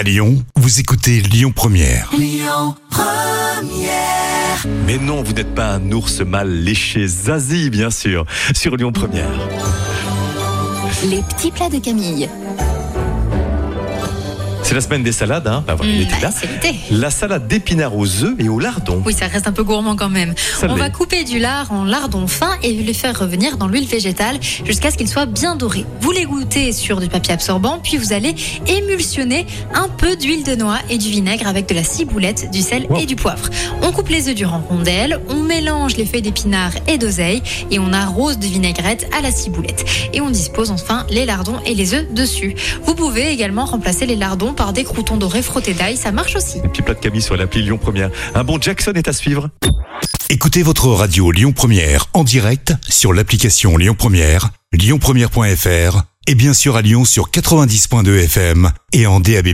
À Lyon, vous écoutez Lyon Première. Mais non, vous n'êtes pas un ours mal léché. Zazie, bien sûr, sur Lyon Première. Les petits plats de Camille. C'est la semaine des salades, hein Bah voilà, il Mmh, était bah, là. l'été. La salade d'épinards aux œufs et au lardon. Oui, ça reste un peu gourmand quand même. Ça On va couper du lard en lardons fins et les faire revenir dans l'huile végétale jusqu'à ce qu'ils soient bien dorés. Vous les goûtez sur du papier absorbant, puis vous allez émulsionner un peu d'huile de noix et du vinaigre avec de la ciboulette, du sel Wow. et du poivre. On coupe les œufs durs en rondelles, on mélange les feuilles d'épinards et d'oseille et on arrose de vinaigrette à la ciboulette. Et on dispose enfin les lardons et les œufs dessus. Vous pouvez également remplacer les lardons par des croutons dorés frottés d'ail, ça marche aussi. Les petits plats de Camille sur l'appli Lyon Première. Un bon Jackson est à suivre. Écoutez votre radio Lyon Première en direct sur l'application Lyon Première, lyonpremière.fr et bien sûr à Lyon sur 90.2 FM et en DAB+.